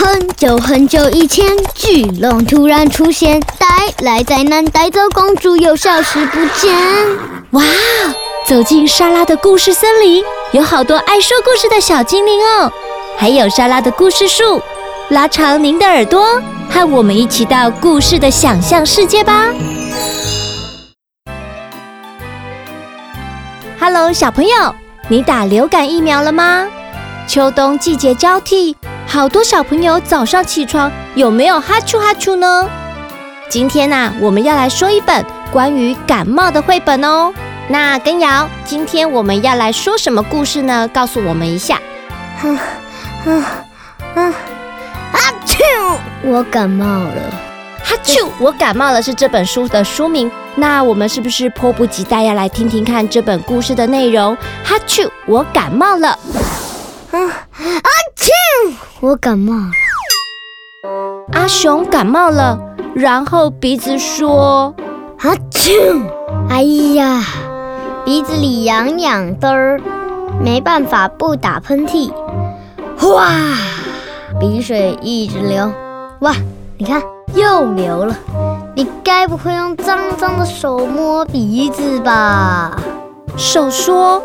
很久很久以前，巨龙突然出现，带来灾难，带走公主，又消失不见。哇！走进莎拉的故事森林，有好多爱说故事的小精灵哦，还有莎拉的故事树。拉长您的耳朵，和我们一起到故事的想象世界吧。Hello，小朋友，你打流感疫苗了吗？秋冬季节交替。好多小朋友早上起床有没有哈啾哈啾呢？今天呢，我们要来说一本关于感冒的绘本哦。那根瑶，今天我们要来说什么故事呢？告诉我们一下。哈，啊啊，哈啾，我感冒了。哈啾，我感冒了是这本书的书名。那我们是不是迫不及待要来听听看这本故事的内容？哈啾，我感冒了。啊！我感冒了。阿雄感冒了，然后鼻子说：“阿啾！哎呀，鼻子里痒痒的，没办法不打喷嚏。哇，鼻水一直流。哇，你看又流了。你该不会用脏脏的手摸鼻子吧？”手说。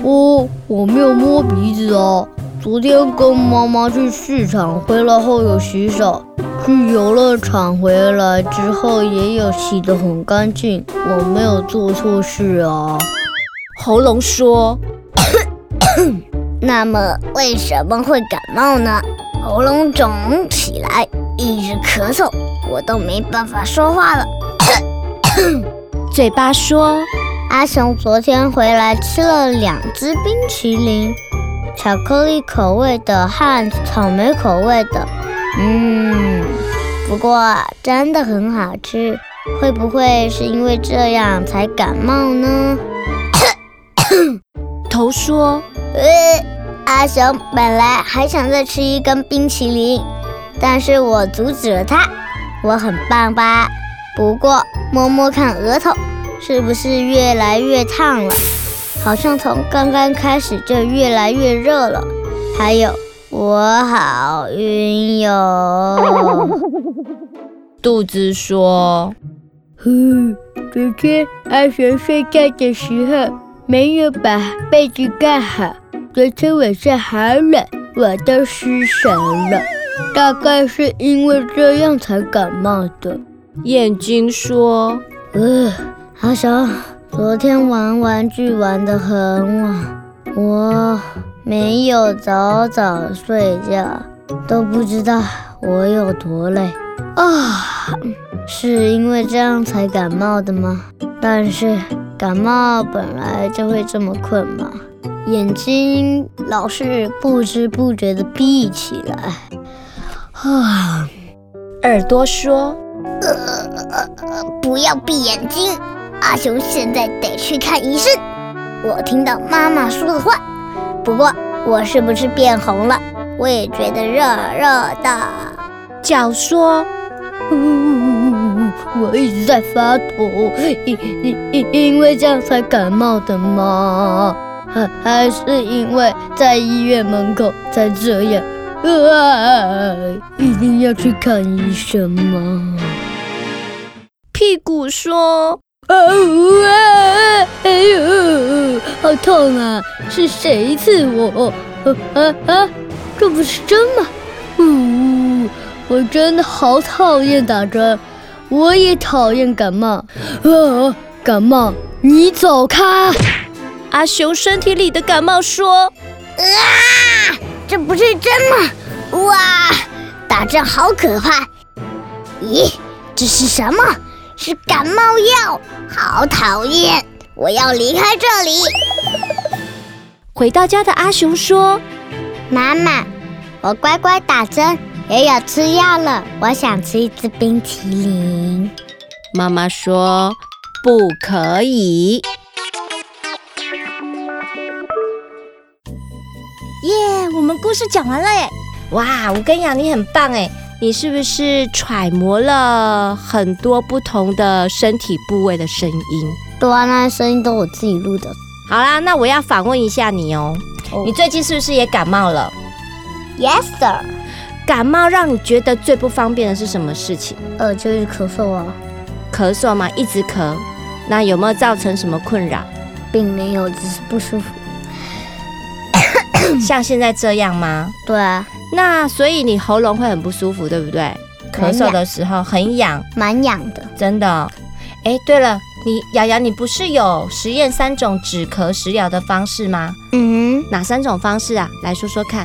我我没有摸鼻子哦，昨天跟妈妈去市场，回来后有洗手，去游乐场回来之后也有洗得很干净，我没有做错事啊。喉咙说：“ 那么为什么会感冒呢？喉咙肿起来，一直咳嗽，我都没办法说话了。”嘴巴说。阿雄昨天回来吃了两只冰淇淋，巧克力口味的和草莓口味的。嗯，不过真的很好吃。会不会是因为这样才感冒呢？头说：“呃，阿熊本来还想再吃一根冰淇淋，但是我阻止了他。我很棒吧？不过摸摸看额头。”是不是越来越烫了？好像从刚刚开始就越来越热了。还有，我好晕哟。肚子说：“哼，昨天阿熊睡觉的时候没有把被子盖好，昨天晚上好冷，我都失神了。大概是因为这样才感冒的。”眼睛说：“呃。”阿熊，昨天玩玩具玩得很晚，我没有早早睡觉，都不知道我有多累啊！是因为这样才感冒的吗？但是感冒本来就会这么困嘛，眼睛老是不知不觉地闭起来啊！耳朵说：“呃，不要闭眼睛。”阿雄现在得去看医生。我听到妈妈说的话，不过我是不是变红了？我也觉得热热的。脚说：“我一直在发抖，因因因因为这样才感冒的吗？还还是因为在医院门口才这样？啊，一定要去看医生吗？”屁股说。啊呜啊！哎呦，好痛啊！是谁刺我？啊啊啊！这不是针吗？呜！我真的好讨厌打针，我也讨厌感冒。啊！感冒，你走开！阿熊身体里的感冒说：“啊！这不是针吗？哇！打针好可怕！咦，这是什么？”是感冒药，好讨厌！我要离开这里。回到家的阿雄说：“妈妈，我乖乖打针，也有吃药了。我想吃一支冰淇淋。”妈妈说：“不可以。”耶，我们故事讲完了耶！哇，吴根瑶，你很棒哎！你是不是揣摩了很多不同的身体部位的声音？对啊，那声音都我自己录的。好啦，那我要反问一下你哦。Oh. 你最近是不是也感冒了？Yes, sir。感冒让你觉得最不方便的是什么事情？呃，就是咳嗽啊。咳嗽嘛，一直咳。那有没有造成什么困扰？并没有，只是不舒服。像现在这样吗？对啊。那所以你喉咙会很不舒服，对不对？咳嗽的时候很痒，蛮痒的，真的。哎，对了，你瑶瑶，你不是有实验三种止咳食疗的方式吗？嗯，哪三种方式啊？来说说看。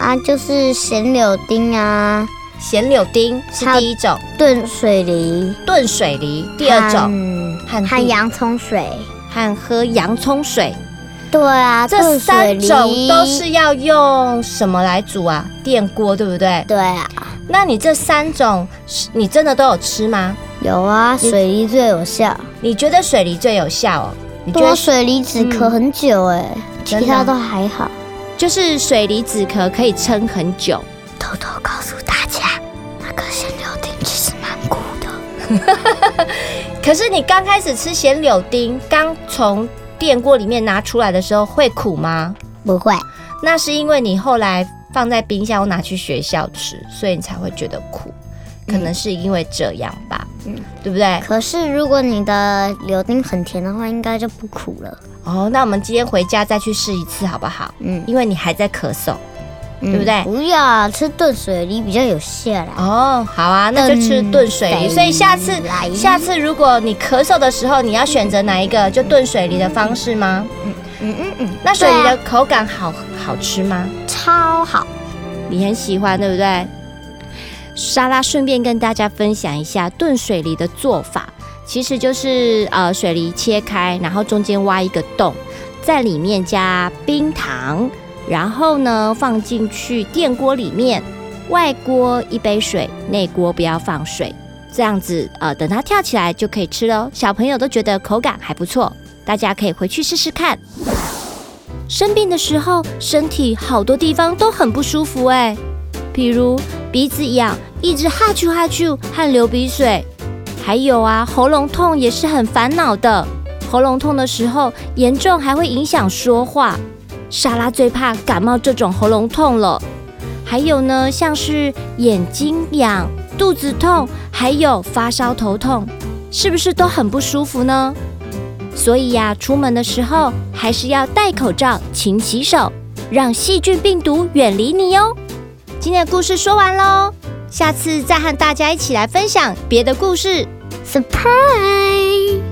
啊，就是咸柳丁啊，咸柳丁是第一种，炖水梨，炖水梨，第二种，和和洋葱水，和喝洋葱水。对啊，这三种都是要用什么来煮啊？电锅，对不对？对啊。那你这三种，你真的都有吃吗？有啊，水梨最有效。你觉得水梨最有效哦？你觉得水梨止咳很久哎，其他都还好。就是水梨止咳可以撑很久。偷偷告诉大家，那个咸柳丁其实蛮苦的。可是你刚开始吃咸柳丁，刚从电锅里面拿出来的时候会苦吗？不会。那是因为你后来放在冰箱，我拿去学校吃，所以你才会觉得苦。可能是因为这样吧，嗯，对不对？可是如果你的柳丁很甜的话，应该就不苦了。哦，那我们今天回家再去试一次好不好？嗯，因为你还在咳嗽，对不对？不要吃炖水梨比较有效啦。哦，好啊，那就吃炖水梨。所以下次，下次如果你咳嗽的时候，你要选择哪一个？就炖水梨的方式吗？嗯嗯嗯嗯。那水梨的口感好好吃吗？超好，你很喜欢，对不对？莎拉顺便跟大家分享一下炖水梨的做法。其实就是呃，水梨切开，然后中间挖一个洞，在里面加冰糖，然后呢放进去电锅里面，外锅一杯水，内锅不要放水，这样子呃，等它跳起来就可以吃喽。小朋友都觉得口感还不错，大家可以回去试试看。生病的时候，身体好多地方都很不舒服哎，比如鼻子痒，一直哈啾哈啾和流鼻水。还有啊，喉咙痛也是很烦恼的。喉咙痛的时候，严重还会影响说话。莎拉最怕感冒这种喉咙痛了。还有呢，像是眼睛痒、肚子痛，还有发烧头痛，是不是都很不舒服呢？所以呀，出门的时候还是要戴口罩、勤洗手，让细菌病毒远离你哟。今天的故事说完喽。下次再和大家一起来分享别的故事，Surprise！